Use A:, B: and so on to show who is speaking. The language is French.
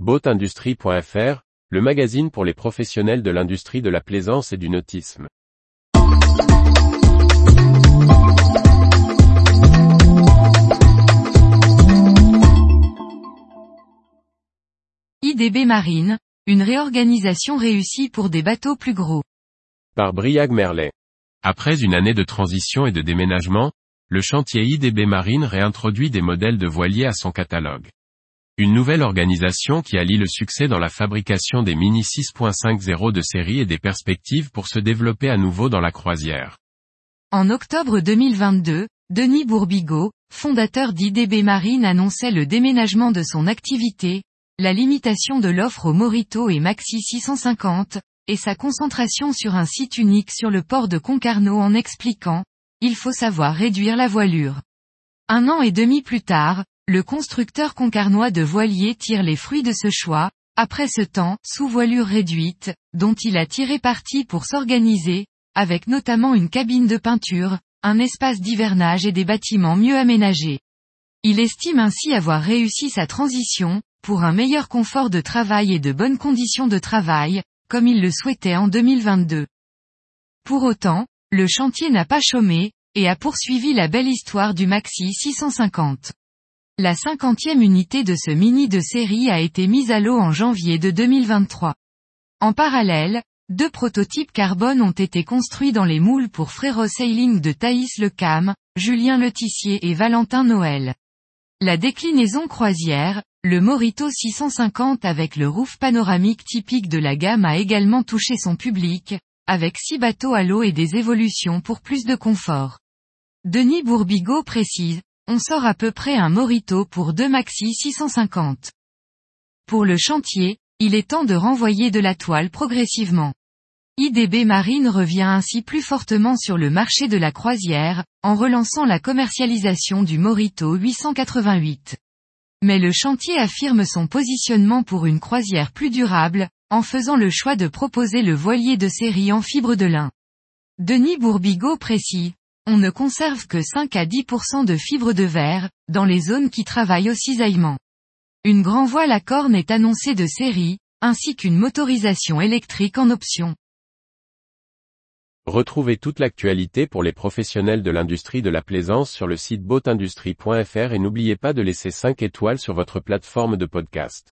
A: Boatindustrie.fr, le magazine pour les professionnels de l'industrie de la plaisance et du nautisme.
B: IDB Marine, une réorganisation réussie pour des bateaux plus gros.
A: Par Briag Merlet. Après une année de transition et de déménagement, le chantier IDB Marine réintroduit des modèles de voiliers à son catalogue. Une nouvelle organisation qui allie le succès dans la fabrication des Mini 6.50 de série et des perspectives pour se développer à nouveau dans la croisière.
B: En octobre 2022, Denis Bourbigo, fondateur d'IDB Marine annonçait le déménagement de son activité, la limitation de l'offre au Morito et Maxi 650, et sa concentration sur un site unique sur le port de Concarneau en expliquant, il faut savoir réduire la voilure. Un an et demi plus tard, le constructeur concarnois de voiliers tire les fruits de ce choix, après ce temps, sous voilure réduite, dont il a tiré parti pour s'organiser, avec notamment une cabine de peinture, un espace d'hivernage et des bâtiments mieux aménagés. Il estime ainsi avoir réussi sa transition, pour un meilleur confort de travail et de bonnes conditions de travail, comme il le souhaitait en 2022. Pour autant, le chantier n'a pas chômé, et a poursuivi la belle histoire du Maxi 650. La cinquantième unité de ce mini de série a été mise à l'eau en janvier de 2023. En parallèle, deux prototypes carbone ont été construits dans les moules pour Frérot Sailing de Thaïs Le Cam, Julien Letissier et Valentin Noël. La déclinaison croisière, le Morito 650 avec le roof panoramique typique de la gamme a également touché son public, avec six bateaux à l'eau et des évolutions pour plus de confort. Denis Bourbigo précise, on sort à peu près un Morito pour deux Maxi 650. Pour le chantier, il est temps de renvoyer de la toile progressivement. IDB Marine revient ainsi plus fortement sur le marché de la croisière, en relançant la commercialisation du Morito 888. Mais le chantier affirme son positionnement pour une croisière plus durable, en faisant le choix de proposer le voilier de série en fibre de lin. Denis Bourbigo précise, on ne conserve que 5 à 10% de fibres de verre, dans les zones qui travaillent au cisaillement. Une grand voile à corne est annoncée de série, ainsi qu'une motorisation électrique en option.
A: Retrouvez toute l'actualité pour les professionnels de l'industrie de la plaisance sur le site boatindustrie.fr et n'oubliez pas de laisser 5 étoiles sur votre plateforme de podcast.